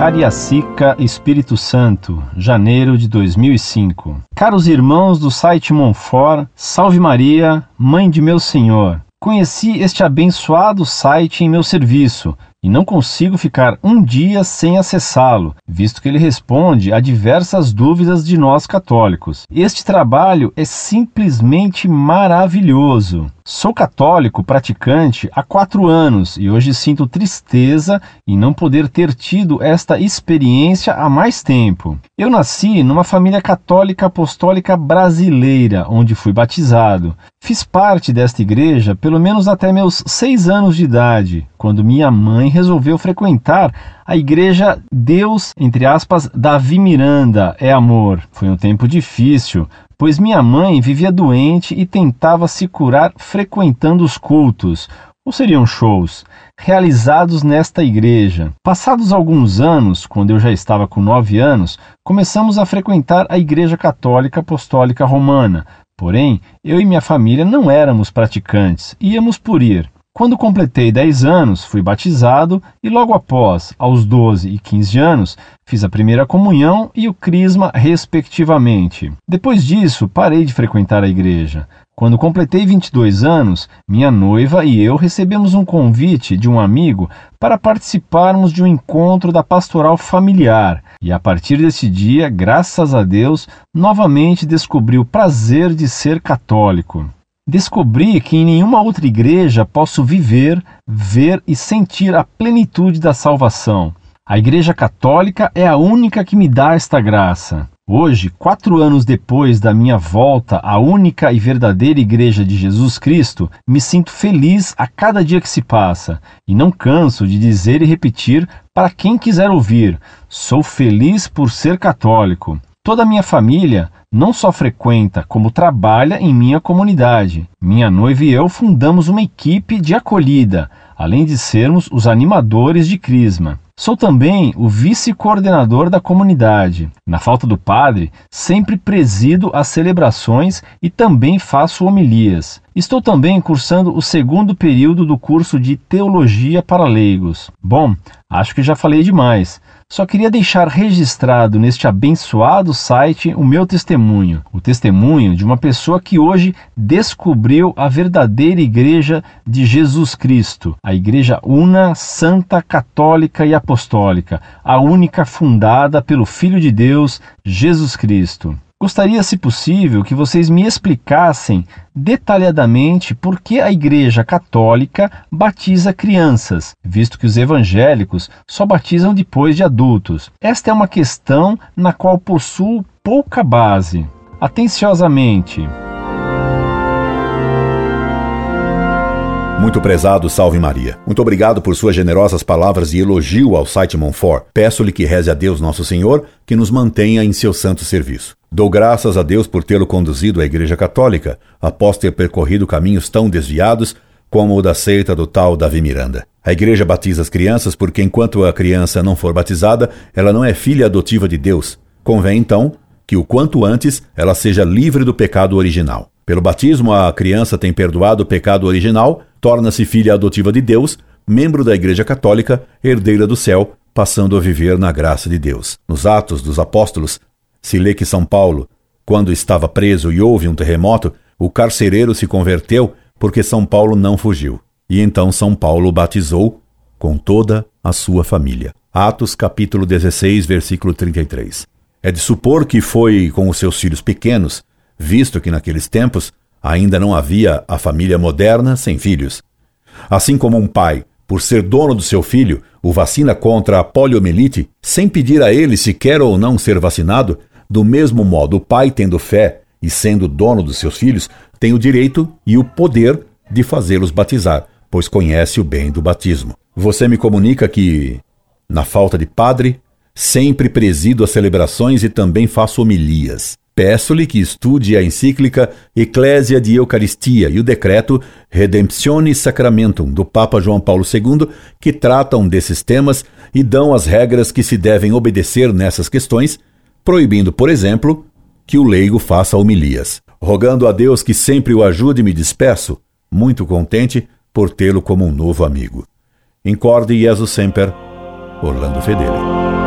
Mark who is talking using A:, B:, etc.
A: Cariacica, Espírito Santo, janeiro de 2005. Caros irmãos do site Monfort, Salve Maria, Mãe de meu Senhor. Conheci este abençoado site em meu serviço e não consigo ficar um dia sem acessá-lo, visto que ele responde a diversas dúvidas de nós católicos. Este trabalho é simplesmente maravilhoso. Sou católico praticante há quatro anos e hoje sinto tristeza em não poder ter tido esta experiência há mais tempo. Eu nasci numa família católica apostólica brasileira, onde fui batizado. Fiz parte desta igreja pelo menos até meus seis anos de idade, quando minha mãe resolveu frequentar a igreja Deus, entre aspas, Davi Miranda é amor. Foi um tempo difícil, pois minha mãe vivia doente e tentava se curar frequentando os cultos, ou seriam shows, realizados nesta igreja. Passados alguns anos, quando eu já estava com nove anos, começamos a frequentar a Igreja Católica Apostólica Romana. Porém, eu e minha família não éramos praticantes, íamos por ir. Quando completei 10 anos, fui batizado e logo após, aos 12 e 15 anos, fiz a primeira comunhão e o crisma, respectivamente. Depois disso, parei de frequentar a igreja. Quando completei 22 anos, minha noiva e eu recebemos um convite de um amigo para participarmos de um encontro da pastoral familiar. E a partir desse dia, graças a Deus, novamente descobri o prazer de ser católico. Descobri que em nenhuma outra igreja posso viver, ver e sentir a plenitude da salvação. A Igreja Católica é a única que me dá esta graça. Hoje, quatro anos depois da minha volta à única e verdadeira Igreja de Jesus Cristo, me sinto feliz a cada dia que se passa e não canso de dizer e repetir para quem quiser ouvir: sou feliz por ser católico. Toda a minha família não só frequenta, como trabalha em minha comunidade. Minha noiva e eu fundamos uma equipe de acolhida, além de sermos os animadores de Crisma. Sou também o vice-coordenador da comunidade. Na falta do padre, sempre presido as celebrações e também faço homilias. Estou também cursando o segundo período do curso de Teologia para Leigos. Bom, acho que já falei demais. Só queria deixar registrado neste abençoado site o meu testemunho, o testemunho de uma pessoa que hoje descobriu a verdadeira Igreja de Jesus Cristo, a Igreja Una, Santa, Católica e Apostólica, a única fundada pelo Filho de Deus, Jesus Cristo. Gostaria, se possível, que vocês me explicassem detalhadamente por que a Igreja Católica batiza crianças, visto que os evangélicos só batizam depois de adultos. Esta é uma questão na qual possuo pouca base. Atenciosamente.
B: Muito prezado, salve Maria. Muito obrigado por suas generosas palavras de elogio ao site Monfort. Peço-lhe que reze a Deus Nosso Senhor que nos mantenha em seu santo serviço. Dou graças a Deus por tê-lo conduzido à Igreja Católica, após ter percorrido caminhos tão desviados como o da seita do tal Davi Miranda. A igreja batiza as crianças porque, enquanto a criança não for batizada, ela não é filha adotiva de Deus. Convém, então, que o quanto antes ela seja livre do pecado original. Pelo batismo, a criança tem perdoado o pecado original, torna-se filha adotiva de Deus, membro da Igreja Católica, herdeira do céu, passando a viver na graça de Deus. Nos Atos dos Apóstolos, se lê que São Paulo, quando estava preso e houve um terremoto, o carcereiro se converteu porque São Paulo não fugiu. E então São Paulo batizou com toda a sua família. Atos capítulo 16, versículo 33. É de supor que foi com os seus filhos pequenos visto que naqueles tempos ainda não havia a família moderna sem filhos. Assim como um pai, por ser dono do seu filho, o vacina contra a poliomielite, sem pedir a ele se quer ou não ser vacinado, do mesmo modo o pai, tendo fé e sendo dono dos seus filhos, tem o direito e o poder de fazê-los batizar, pois conhece o bem do batismo. Você me comunica que, na falta de padre, sempre presido as celebrações e também faço homilias. Peço-lhe que estude a encíclica Ecclesia de Eucaristia e o decreto Redemptione Sacramentum do Papa João Paulo II, que tratam desses temas e dão as regras que se devem obedecer nessas questões, proibindo, por exemplo, que o leigo faça homilias. Rogando a Deus que sempre o ajude, me despeço, muito contente por tê-lo como um novo amigo. Incorde Jesus Semper, Orlando Fedeli.